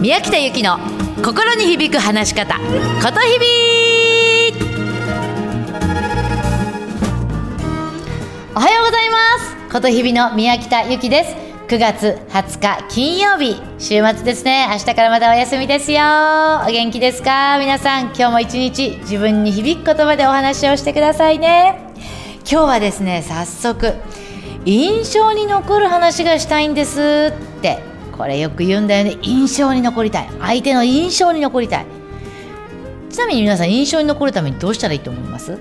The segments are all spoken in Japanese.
宮北由紀の心に響く話し方ことひびおはようございます。ことひびの宮北由紀です。9月20日金曜日。週末ですね。明日からまたお休みですよ。お元気ですか？皆さん今日も一日自分に響く言葉でお話をしてくださいね。今日はですね早速印象に残る話がしたいんですって。これよく言うんだよね。印象に残りたい。相手の印象に残りたい。ちなみに皆さん印象に残るためにどうしたらいいと思います？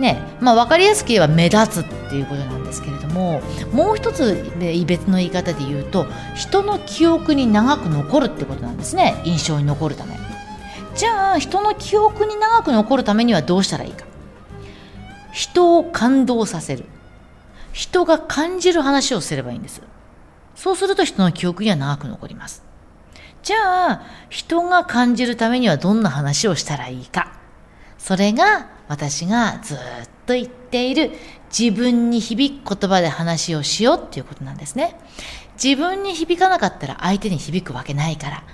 ねまあ、分かりやすく言えば目立つっていうことなんですけれどももう一つ別の言い方で言うと人の記憶に長く残るってことなんですね。印象に残るため。じゃあ人の記憶に長く残るためにはどうしたらいいか？人を感動させる。人が感じる話をすればいいんです。そうすると人の記憶には長く残ります。じゃあ、人が感じるためにはどんな話をしたらいいか。それが私がずっと言っている自分に響く言葉で話をしようっていうことなんですね。自分に響かなかったら相手に響くわけないから。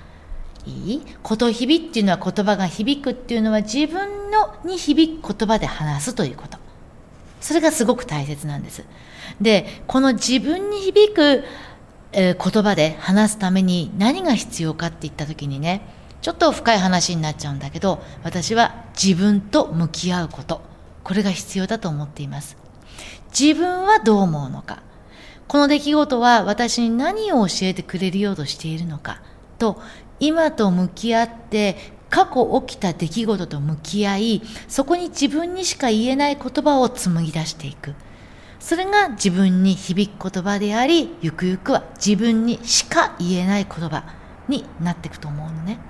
いい？こと響っていうのは言葉が響くっていうのは自分のに響く言葉で話すということ。それがすごく大切なんです。で、この自分に響くえ、言葉で話すために何が必要かって言った時にねちょっと深い話になっちゃうんだけど私は自分と向き合うこと。これが必要だと思っています。自分はどう思うのか。この出来事は私に何を教えてくれるようとしているのか。と今と向き合って過去起きた出来事と向き合いそこに自分にしか言えない言葉を紡ぎ出していく。それが自分に響く言葉であり、ゆくゆくは自分にしか言えない言葉になっていくと思うのね。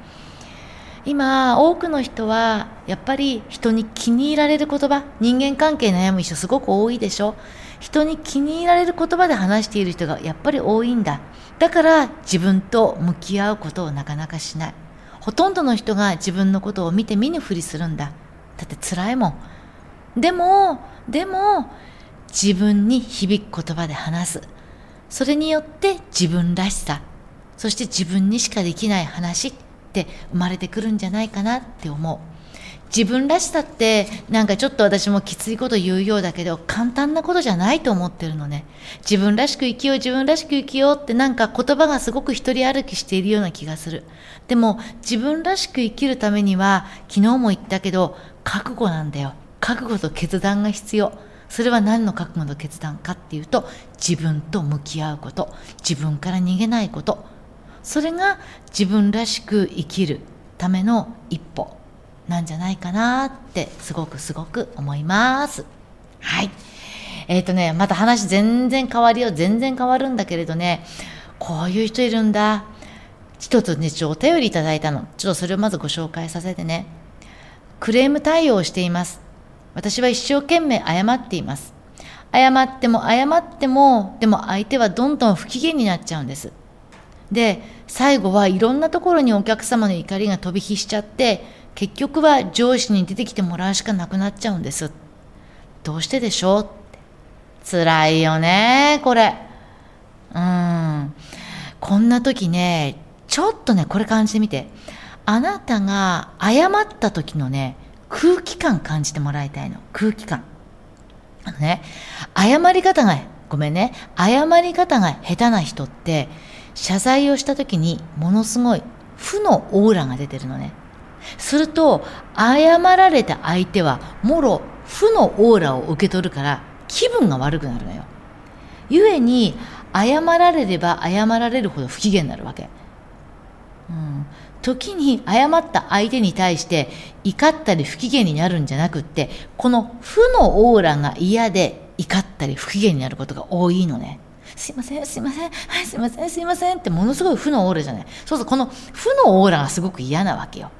今、多くの人は、やっぱり人に気に入られる言葉、人間関係悩む人すごく多いでしょ人に気に入られる言葉で話している人がやっぱり多いんだ。だから自分と向き合うことをなかなかしない。ほとんどの人が自分のことを見て見ぬふりするんだ。だって辛いもん。でも、でも、自分に響く言葉で話す。それによって自分らしさ、そして自分にしかできない話って生まれてくるんじゃないかなって思う。自分らしさってなんかちょっと私もきついこと言うようだけど簡単なことじゃないと思ってるのね。自分らしく生きよう自分らしく生きようってなんか言葉がすごく一人歩きしているような気がする。でも自分らしく生きるためには昨日も言ったけど覚悟なんだよ。覚悟と決断が必要。それは何の覚悟の決断かっていうと自分と向き合うこと自分から逃げないこと。それが自分らしく生きるための一歩なんじゃないかなってすごくすごく思います。はい。えっ、ー、とねまた話全然変わるよ全然変わるんだけれどねこういう人いるんだ。一つねちょお便りいただいたの。ちょっとそれをまずご紹介させてね。クレーム対応をしています。私は一生懸命謝っています。謝っても謝っても、でも相手はどんどん不機嫌になっちゃうんです。で、最後はいろんなところにお客様の怒りが飛び火しちゃって、結局は上司に出てきてもらうしかなくなっちゃうんです。どうしてでしょう？って。辛いよね、これ。うん。こんな時ね、ちょっとね、これ感じてみて。あなたが謝った時のね、空気感感じてもらいたいの。空気感。あのね、謝り方が、ごめんね、謝り方が下手な人って、謝罪をした時にものすごい負のオーラが出てるのね。すると、謝られた相手は、もろ負のオーラを受け取るから、気分が悪くなるのよ。故に、謝られれば謝られるほど不機嫌になるわけ。時に謝った相手に対して怒ったり不機嫌になるんじゃなくってこの負のオーラが嫌で怒ったり不機嫌になることが多いのね。すいません、すいません、はい、すいません、すいませんってものすごい負のオーラじゃない。そうそう、この負のオーラがすごく嫌なわけよ。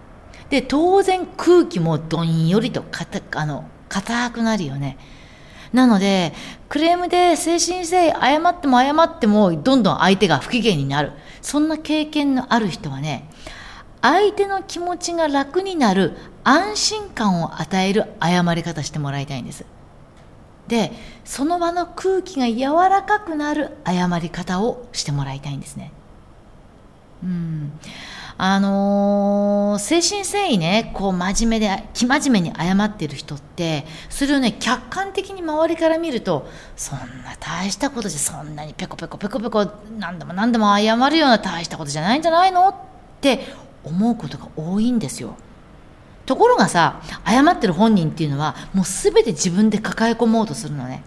で、当然空気もどんよりとかた、あの、硬くなるよね。なので、クレームで精神性謝っても謝ってもどんどん相手が不機嫌になる。そんな経験のある人はね、相手の気持ちが楽になる安心感を与える謝り方してもらいたいんです。で、その場の空気が柔らかくなる謝り方をしてもらいたいんですね。うん。あのー、精神繊維ねこう真面目で生真面目に謝ってる人ってそれをね客観的に周りから見るとそんな大したことじゃそんなにペコペコペコペコ何でも何でも謝るような大したことじゃないんじゃないのって思うことが多いんですよ。ところがさ謝ってる本人っていうのはもう全て自分で抱え込もうとするのね。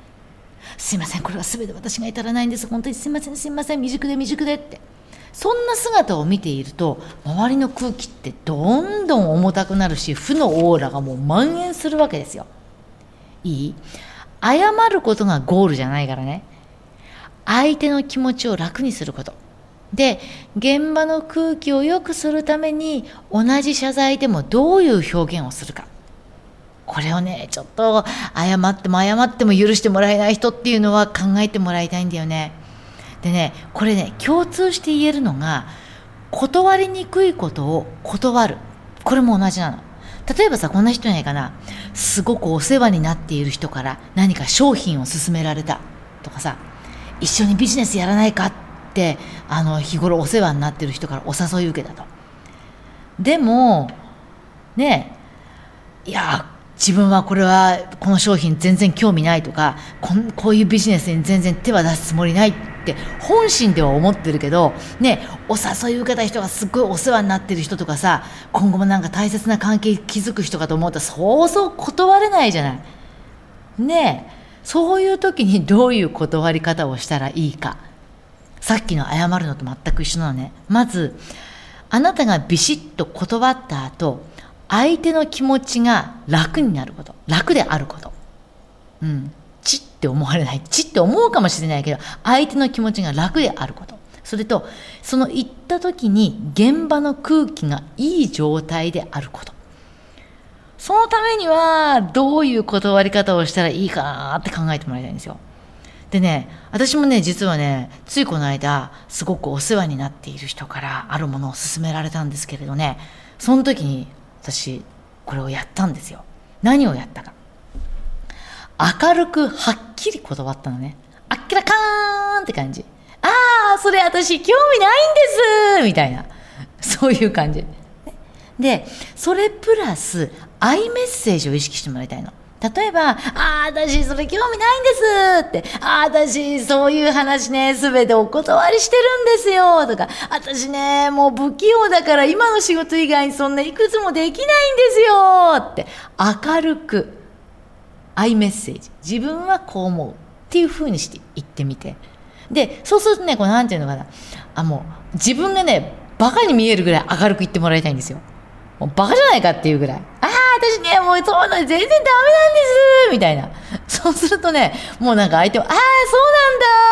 すいませんこれは全て私が至らないんです。本当にすいませんすいません未熟で未熟でって。そんな姿を見ていると周りの空気ってどんどん重たくなるし負のオーラがもう蔓延するわけですよ。いい？謝ることがゴールじゃないからね。相手の気持ちを楽にすること。で現場の空気を良くするために同じ謝罪でもどういう表現をするか。これをねちょっと謝っても謝っても許してもらえない人っていうのは考えてもらいたいんだよね。でねこれね共通して言えるのが断りにくいことを断る。これも同じなの。例えばさこんな人ないかな。すごくお世話になっている人から何か商品を勧められたとかさ。一緒にビジネスやらないかってあの日頃お世話になってる人からお誘い受けたとでもねいや自分はこれはこの商品全然興味ないとかこういうビジネスに全然手は出すつもりないって本心では思ってるけどねお誘い受けた人がすっごいお世話になってる人とかさ今後もなんか大切な関係築く人かと思ったらそうそう断れないじゃない。ねそういう時にどういう断り方をしたらいいかさっきの謝るのと全く一緒なのね。まずあなたがビシッと断った後相手の気持ちが楽になること。楽であること。うん。ちって思われない。ちって思うかもしれないけど相手の気持ちが楽であること。それとその行った時に現場の空気がいい状態であること。そのためにはどういう断り方をしたらいいかなって考えてもらいたいんですよ。でね私もね実はねついこの間すごくお世話になっている人からあるものを勧められたんですけれどねその時に私これをやったんですよ。何をやったか。明るくはっきり断ったのね。あっけらかーんって感じ。ああそれ私興味ないんです。みたいな。そういう感じ。でそれプラスアイメッセージを意識してもらいたいの。例えば、ああ、私それ興味ないんですって、ああ、私そういう話ね、すべてお断りしてるんですよとか、私ね、もう不器用だから今の仕事以外にそんないくつもできないんですよって明るく、アイメッセージ。自分はこう思うっていうふうにして言ってみて。で、そうするとね、こうなんていうのかな。あ、もう自分がね、バカに見えるぐらい明るく言ってもらいたいんですよ。もうバカじゃないかっていうぐらい。私ね、もうそうなの全然ダメなんですみたいな。そうするとね、もうなんか相手は、ああ、そ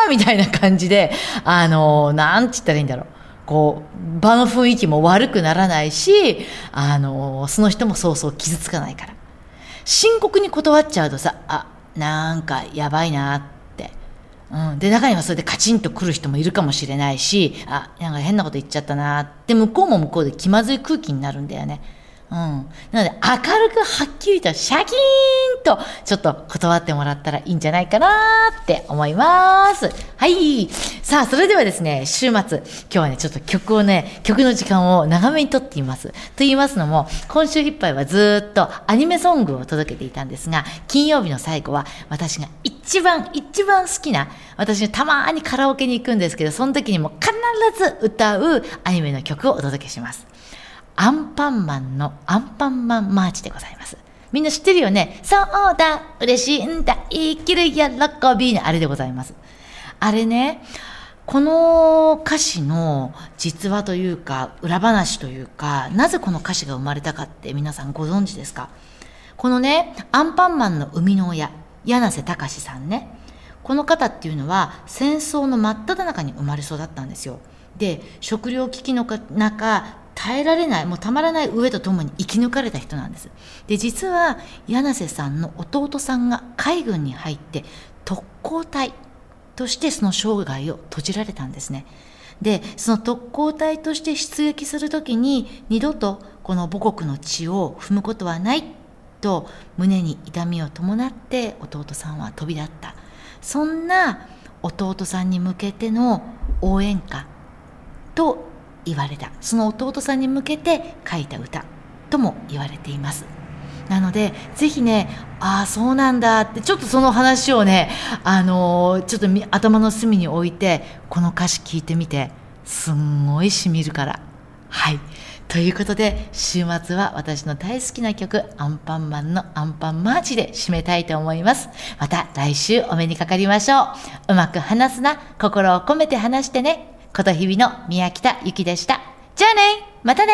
うなんだみたいな感じで、あのー、なんて言ったらいいんだろう。こう、場の雰囲気も悪くならないし、あのー、その人もそうそう傷つかないから。深刻に断っちゃうとさ、あ、なんかやばいなって。うん。で、中にはそれでカチンと来る人もいるかもしれないし、あ、なんか変なこと言っちゃったなって、向こうも向こうで気まずい空気になるんだよね。うん。なので、明るくはっきりとシャキーンと、ちょっと断ってもらったらいいんじゃないかなって思います。はい。さあ、それではですね、週末、今日はね、ちょっと曲をね、曲の時間を長めにとっています。と言いますのも、今週いっぱいはずっとアニメソングを届けていたんですが、金曜日の最後は、私が一番、一番好きな、私たまにカラオケに行くんですけど、その時にも必ず歌うアニメの曲をお届けします。アンパンマンのアンパンマンマーチでございます。みんな知ってるよね？そうだ嬉しいんだ生きる喜びあれでございます。あれね、この歌詞の実話というか、裏話というか、なぜこの歌詞が生まれたかって皆さんご存知ですか？このね、アンパンマンの生みの親、柳瀬隆さんね。この方っていうのは戦争の真っ只中に生まれ育ったんですよ。で、食糧危機の中、耐えられないもうたまらない上とともに生き抜かれた人なんです。で実は柳瀬さんの弟さんが海軍に入って特攻隊としてその生涯を閉じられたんですね。でその特攻隊として出撃する時に二度とこの母国の地を踏むことはないと胸に痛みを伴って弟さんは飛び立った。そんな弟さんに向けての応援歌と言われた。その弟さんに向けて書いた歌。とも言われています。なのでぜひねああそうなんだってちょっとその話をねあのー、ちょっと頭の隅に置いてこの歌詞聞いてみてすんごいしみるから。はい。ということで週末は私の大好きな曲アンパンマンのアンパンマーチで締めたいと思います。また来週お目にかかりましょう。うまく話すな。心を込めて話してね。ことひびの宮北ゆきでした。じゃあね。またね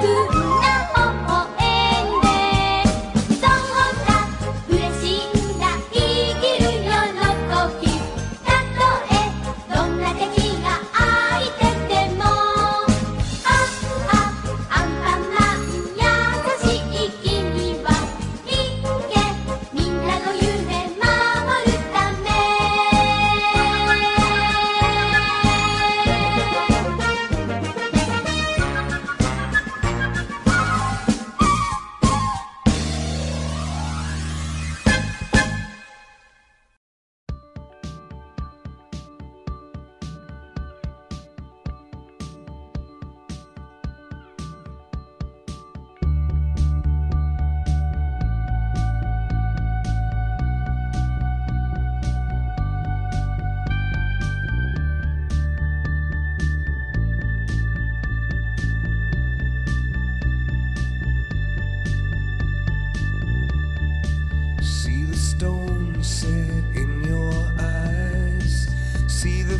뜨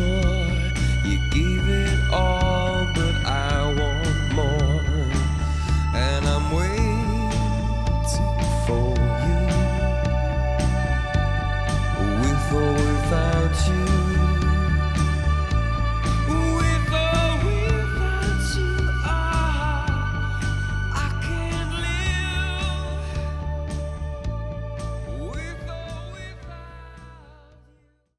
sure you gave it all.